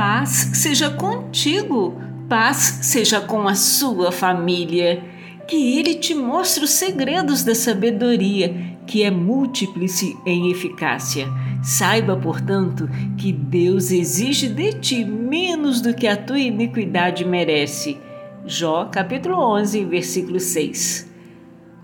Paz seja contigo, paz seja com a sua família. Que ele te mostre os segredos da sabedoria, que é múltiplice em eficácia. Saiba, portanto, que Deus exige de ti menos do que a tua iniquidade merece. Jó, capítulo 11, versículo 6.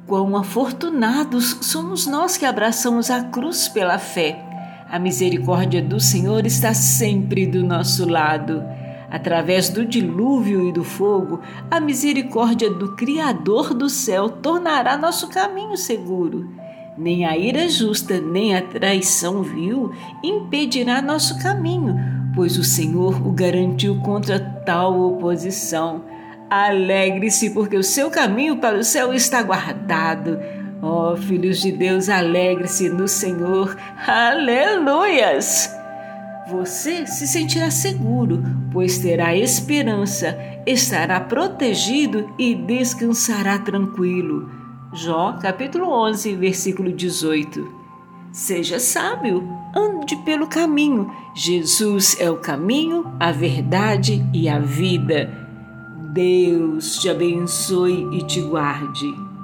Quão afortunados somos nós que abraçamos a cruz pela fé. A misericórdia do Senhor está sempre do nosso lado. Através do dilúvio e do fogo, a misericórdia do Criador do céu tornará nosso caminho seguro. Nem a ira justa, nem a traição vil impedirá nosso caminho, pois o Senhor o garantiu contra tal oposição. Alegre-se, porque o seu caminho para o céu está guardado. Ó oh, filhos de Deus, alegre-se no Senhor. Aleluias! Você se sentirá seguro, pois terá esperança, estará protegido e descansará tranquilo. Jó, capítulo 11, versículo 18. Seja sábio, ande pelo caminho. Jesus é o caminho, a verdade e a vida. Deus te abençoe e te guarde.